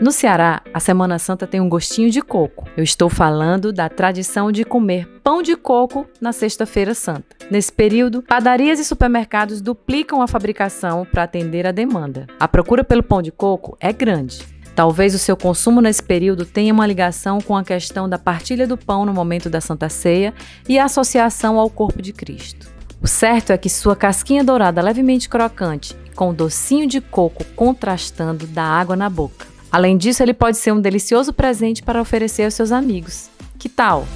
No Ceará, a Semana Santa tem um gostinho de coco. Eu estou falando da tradição de comer pão de coco na Sexta-feira Santa. Nesse período, padarias e supermercados duplicam a fabricação para atender a demanda. A procura pelo pão de coco é grande. Talvez o seu consumo nesse período tenha uma ligação com a questão da partilha do pão no momento da Santa Ceia e a associação ao corpo de Cristo. O certo é que sua casquinha dourada levemente crocante, com o docinho de coco contrastando, dá água na boca. Além disso, ele pode ser um delicioso presente para oferecer aos seus amigos. Que tal?